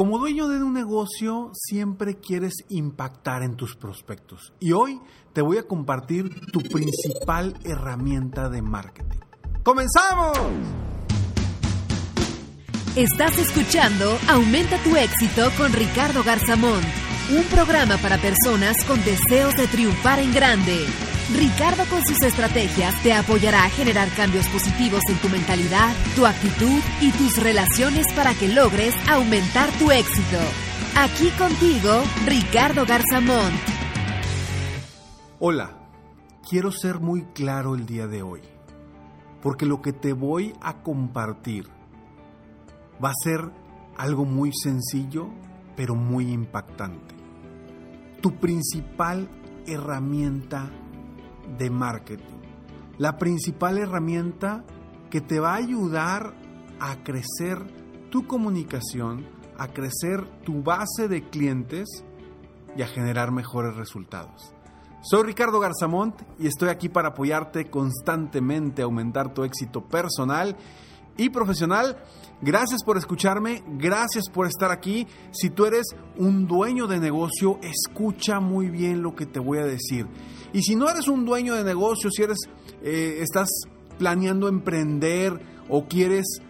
Como dueño de un negocio, siempre quieres impactar en tus prospectos. Y hoy te voy a compartir tu principal herramienta de marketing. ¡Comenzamos! Estás escuchando Aumenta tu éxito con Ricardo Garzamont, un programa para personas con deseos de triunfar en grande. Ricardo con sus estrategias te apoyará a generar cambios positivos en tu mentalidad, tu actitud y tus relaciones para que logres aumentar tu éxito. Aquí contigo, Ricardo Garzamont. Hola, quiero ser muy claro el día de hoy, porque lo que te voy a compartir va a ser algo muy sencillo, pero muy impactante. Tu principal herramienta de marketing. La principal herramienta que te va a ayudar a crecer tu comunicación, a crecer tu base de clientes y a generar mejores resultados. Soy Ricardo Garzamont y estoy aquí para apoyarte constantemente a aumentar tu éxito personal y profesional. Gracias por escucharme, gracias por estar aquí. Si tú eres un dueño de negocio, escucha muy bien lo que te voy a decir. Y si no eres un dueño de negocio, si eres, eh, estás planeando emprender o quieres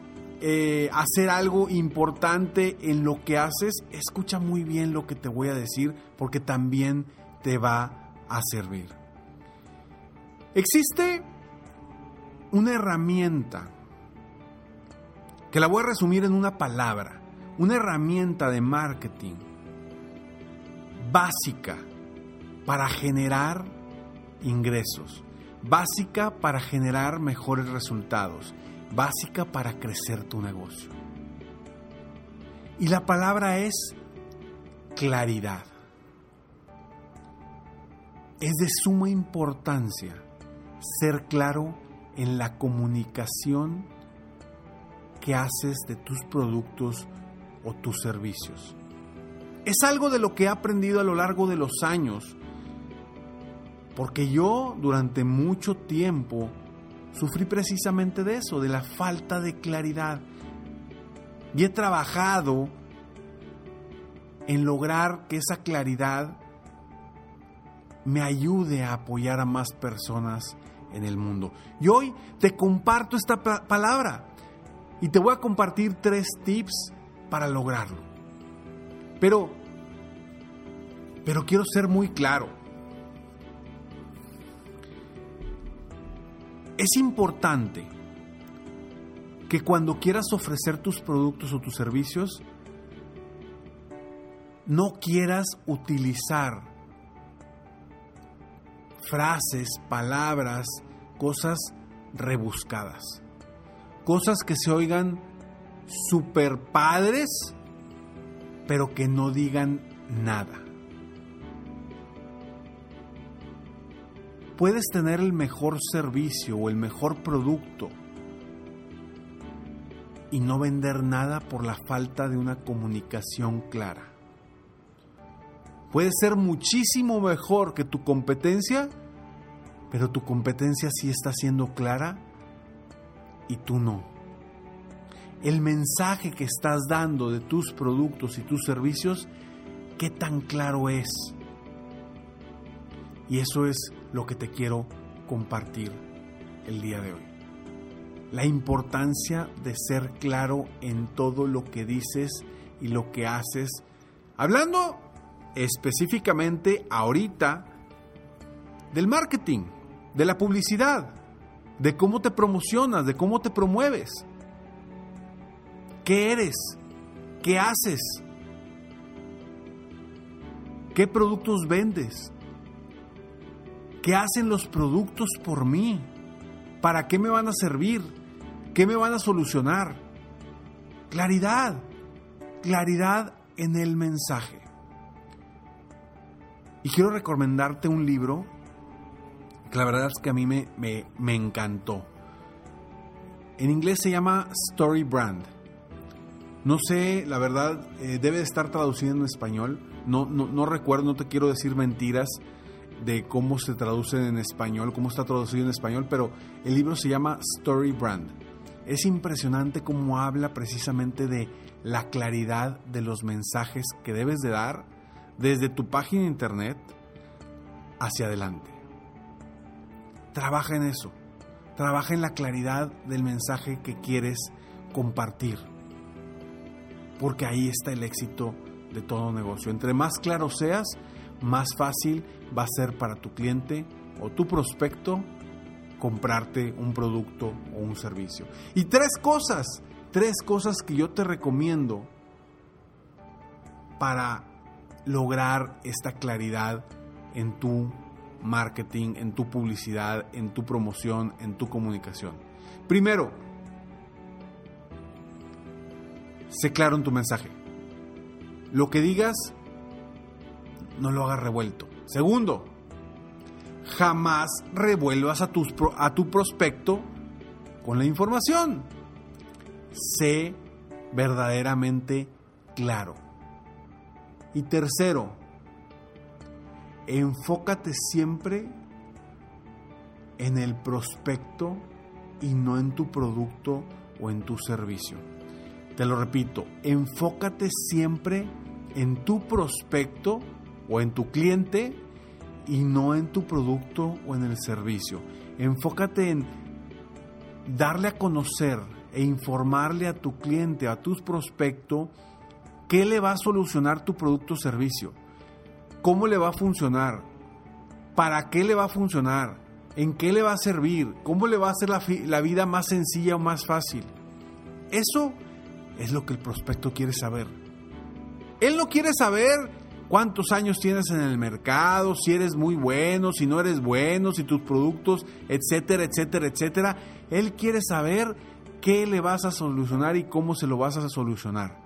eh, hacer algo importante en lo que haces, escucha muy bien lo que te voy a decir porque también te va a servir. Existe una herramienta que la voy a resumir en una palabra, una herramienta de marketing básica para generar ingresos, básica para generar mejores resultados, básica para crecer tu negocio. Y la palabra es claridad. Es de suma importancia ser claro en la comunicación que haces de tus productos o tus servicios. Es algo de lo que he aprendido a lo largo de los años, porque yo durante mucho tiempo sufrí precisamente de eso, de la falta de claridad. Y he trabajado en lograr que esa claridad me ayude a apoyar a más personas en el mundo. Y hoy te comparto esta palabra y te voy a compartir tres tips para lograrlo. Pero, pero quiero ser muy claro. Es importante que cuando quieras ofrecer tus productos o tus servicios, no quieras utilizar frases, palabras, cosas rebuscadas cosas que se oigan super padres, pero que no digan nada. Puedes tener el mejor servicio o el mejor producto y no vender nada por la falta de una comunicación clara. Puede ser muchísimo mejor que tu competencia, pero tu competencia sí está siendo clara y tú no. El mensaje que estás dando de tus productos y tus servicios, ¿qué tan claro es? Y eso es lo que te quiero compartir el día de hoy. la importancia de ser claro en todo lo que dices y lo que haces. Hablando específicamente ahorita del marketing, de la publicidad, de cómo te promocionas, de cómo te promueves. ¿Qué eres? ¿Qué haces? ¿Qué productos vendes? ¿Qué hacen los productos por mí? ¿Para qué me van a servir? ¿Qué me van a solucionar? Claridad, claridad en el mensaje. Y quiero recomendarte un libro que la verdad es que a mí me, me, encantó. En inglés se llama Story Brand. No sé, la verdad, eh, debe estar traducido en español. No, no, no recuerdo, no te quiero decir mentiras de cómo se traduce en español, cómo está traducido en español, pero el libro se llama Story Brand. Es impresionante cómo habla precisamente de la claridad de los mensajes que debes de dar desde tu página de internet hacia adelante. Trabaja en eso. Trabaja en la claridad del mensaje que quieres compartir. Porque ahí está el éxito de todo negocio. Entre más claro seas, más fácil va a ser para tu cliente o tu prospecto comprarte un producto o un servicio. Y tres cosas, tres cosas que yo te recomiendo para lograr esta claridad en tu marketing, en tu publicidad, en tu promoción, en tu comunicación. Primero, sé claro en tu mensaje. Lo que digas, no lo hagas revuelto. Segundo, jamás revuelvas a, a tu prospecto con la información. Sé verdaderamente claro. Y tercero, enfócate siempre en el prospecto y no en tu producto o en tu servicio. Te lo repito, enfócate siempre en tu prospecto o en tu cliente y no en tu producto o en el servicio. Enfócate en darle a conocer e informarle a tu cliente, a tu prospecto, qué le va a solucionar tu producto o servicio cómo le va a funcionar, para qué le va a funcionar, en qué le va a servir, cómo le va a hacer la, vida más sencilla o más fácil. Eso es lo que el prospecto quiere saber. Él no quiere saber cuántos años tienes en el mercado, si eres muy bueno, si no eres bueno, si tus productos, etcétera, etcétera, etcétera. Él quiere saber qué le vas a solucionar y cómo se lo vas a solucionar.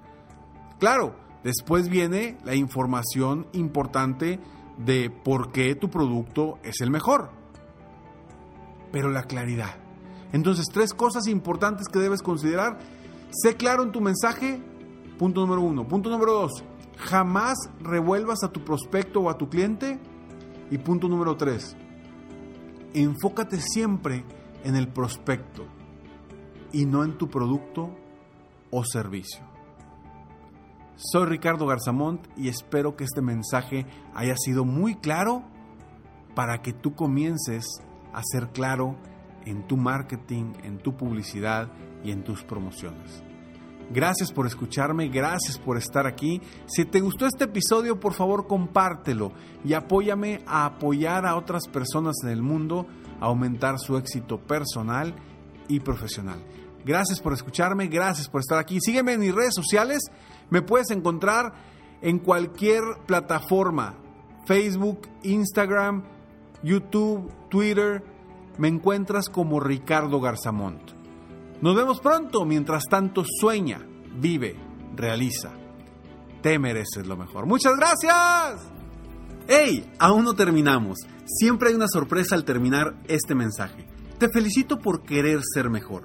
Claro, Después viene la información importante de por qué tu producto es el mejor. Pero la claridad. Entonces, tres cosas importantes que debes considerar. Sé claro en tu mensaje. Punto número uno. Punto número dos. Jamás revuelvas a tu prospecto o a tu cliente. Y punto número tres. Enfócate siempre en el prospecto y no en tu producto o servicio. Soy Ricardo Garzamont y espero que este mensaje haya sido muy claro para que tú comiences a ser claro en tu marketing, en tu publicidad y en tus promociones. Gracias por escucharme, gracias por estar aquí. Si te gustó este episodio, por favor compártelo y apóyame a apoyar a otras personas en el mundo a aumentar su éxito personal y profesional. Gracias por escucharme, gracias por estar aquí. Sígueme en mis redes sociales me puedes encontrar en cualquier plataforma, Facebook, Instagram, YouTube, Twitter. Me encuentras como Ricardo Garzamont. Nos vemos pronto. Mientras tanto, sueña, vive, realiza. Te mereces lo mejor. Muchas gracias. ¡Hey! Aún no terminamos. Siempre hay una sorpresa al terminar este mensaje. Te felicito por querer ser mejor.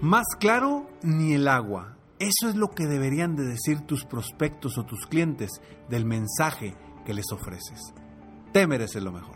Más claro ni el agua. Eso es lo que deberían de decir tus prospectos o tus clientes del mensaje que les ofreces. Te mereces lo mejor.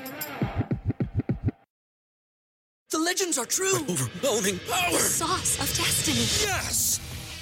The legends are true. Overwhelming power! Sauce of destiny. Yes!